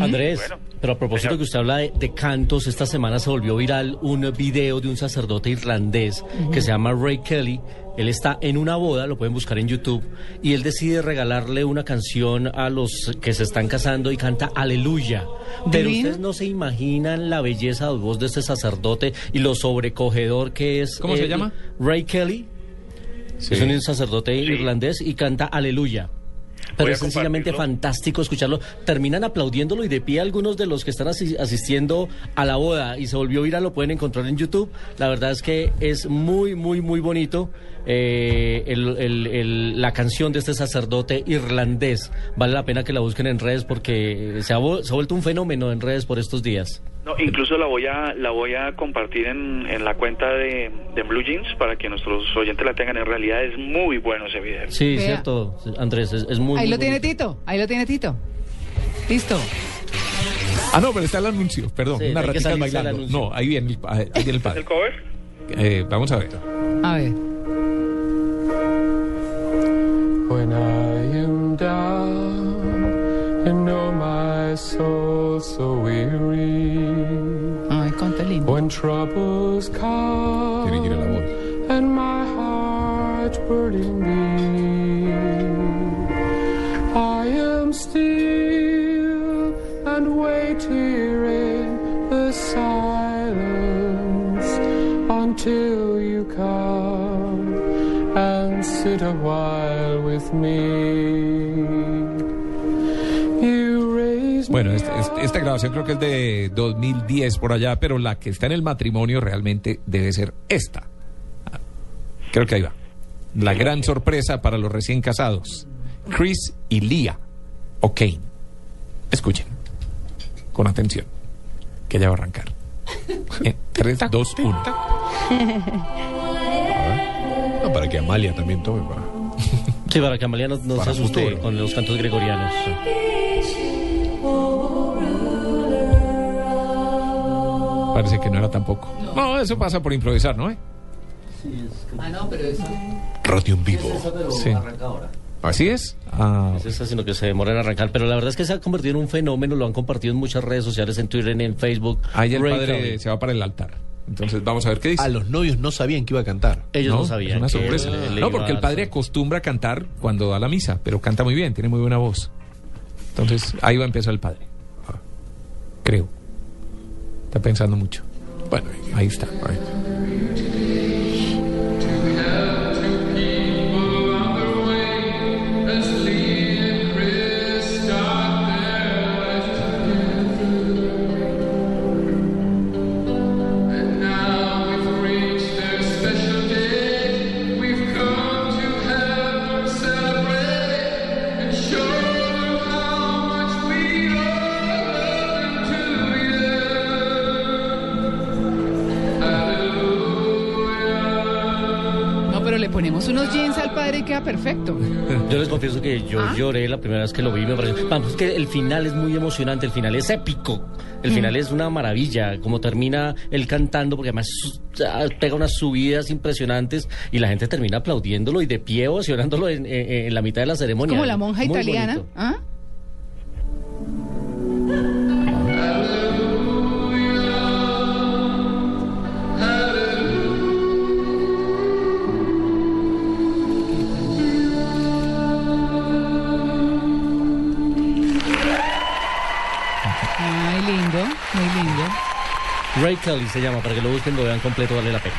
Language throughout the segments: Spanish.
Andrés, Bueno, pero a propósito señor. que usted habla de, de cantos, esta semana se volvió viral un video de un sacerdote irlandés que se llama Ray Kelly. Él está en una boda, lo pueden buscar en YouTube, y él decide regalarle una canción a los que se están casando y canta Aleluya. Pero Divino. ustedes no se imaginan la belleza de voz de este sacerdote y lo sobrecogedor que es. ¿Cómo se llama? Ray Kelly. Sí. Es un sacerdote irlandés y canta Aleluya. Pero es sencillamente fantástico escucharlo. Terminan aplaudiéndolo y de pie algunos de los que están asi- asistiendo a la boda y se volvió viral, lo pueden encontrar en YouTube. La verdad es que es muy, muy, muy bonito eh, el- el- el- la canción de este sacerdote irlandés. Vale la pena que la busquen en redes porque se ha, vu- se ha vuelto un fenómeno en redes por estos días. No, incluso la voy a la voy a compartir en, en la cuenta de, de Blue Jeans para que nuestros oyentes la tengan. En realidad es muy bueno ese video. Sí, Vea. cierto, Andrés, es, es muy Ahí muy lo tiene. Tito, ahí lo tiene Tito. Listo. Ah, no, pero está el anuncio, perdón, Sí, una ratita bailando. No, ahí viene el, ahí viene el ¿Es padre. el cover? Eh, vamos a ver. A ver. When I am down and know my soul so weary, Ay, lindo. when troubles come Tiene que ir a la voz. and my heart burning me, I am still and wait here in the silence until you come and sit a while with me. Bueno, este- este- esta grabación creo que es de 2010 por allá, pero la que está en el matrimonio realmente debe ser esta. Creo que ahí va. La gran sorpresa para los recién casados. Chris y Leah O'Kane. Escuchen. Con atención. Que ya va a arrancar. 3, 2, 1. No, para que Amalia también tome. pa. Sí, para que Amalia no, no se Para asuste futuro. con los cantos gregorianos. Parece que no era tampoco. No, eso pasa por improvisar, ¿no? eh? Ah, no, pero eso. Radio en vivo. Sí. Así es. Ah, Es esa, sino que se demora en arrancar. Pero la verdad es que se ha convertido en un fenómeno, lo han compartido en muchas redes sociales, en Twitter, en Facebook. ahí el Ray padre se va para el altar. Entonces vamos a ver qué dice. Ah, los novios no sabían que iba a cantar. Ellos no, es sabían. una que sorpresa. él no, porque el a- padre acostumbra a cantar cuando da la misa, pero canta muy bien, tiene muy buena voz. Entonces, ahí va a empezar el padre. Ah, Creo. Está pensando mucho. Bueno, Ahí está. No, pero le ponemos unos jeans al padre y queda perfecto. Yo les confieso que yo ¿Ah? lloré la primera vez que lo vi. Me pareció. Vamos, es que el final es muy emocionante, el final es épico. El Mm. final es una maravilla, como termina él cantando, porque además pega unas subidas impresionantes y la gente termina aplaudiéndolo y de pie ovacionándolo en, en- en la mitad de la ceremonia. Como la monja Muy italiana. bonito. ¿Ah? Ray Kelly se llama, para que lo busquen, lo vean completo, vale la pena.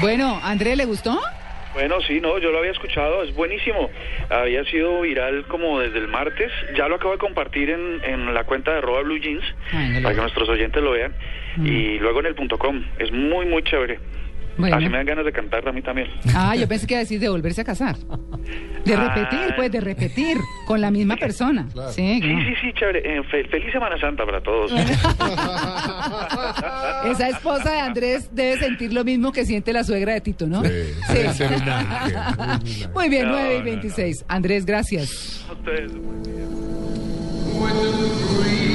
Bueno, ¿André le gustó? Bueno, sí, no, yo lo había escuchado, es buenísimo. Había sido viral como desde el martes. Ya lo acabo de compartir en, en la cuenta de arroba Blue Jeans Ay, no lo para que nuestros oyentes lo vean. Y luego en el punto com. Es muy, muy chévere. Bueno. Así me dan ganas de cantar a mí también. Ah, yo pensé que iba a decir de volverse a casar. De Ah. repetir, pues, de repetir con la misma persona. Sí, Sí, no. sí, sí, chévere. Eh, fe- feliz Semana Santa para todos. Esa esposa de Andrés debe sentir lo mismo que siente la suegra de Tito, ¿no? Sí, ángel. Muy bien, No, 9 y no, 26. Andrés, gracias. Ustedes. With the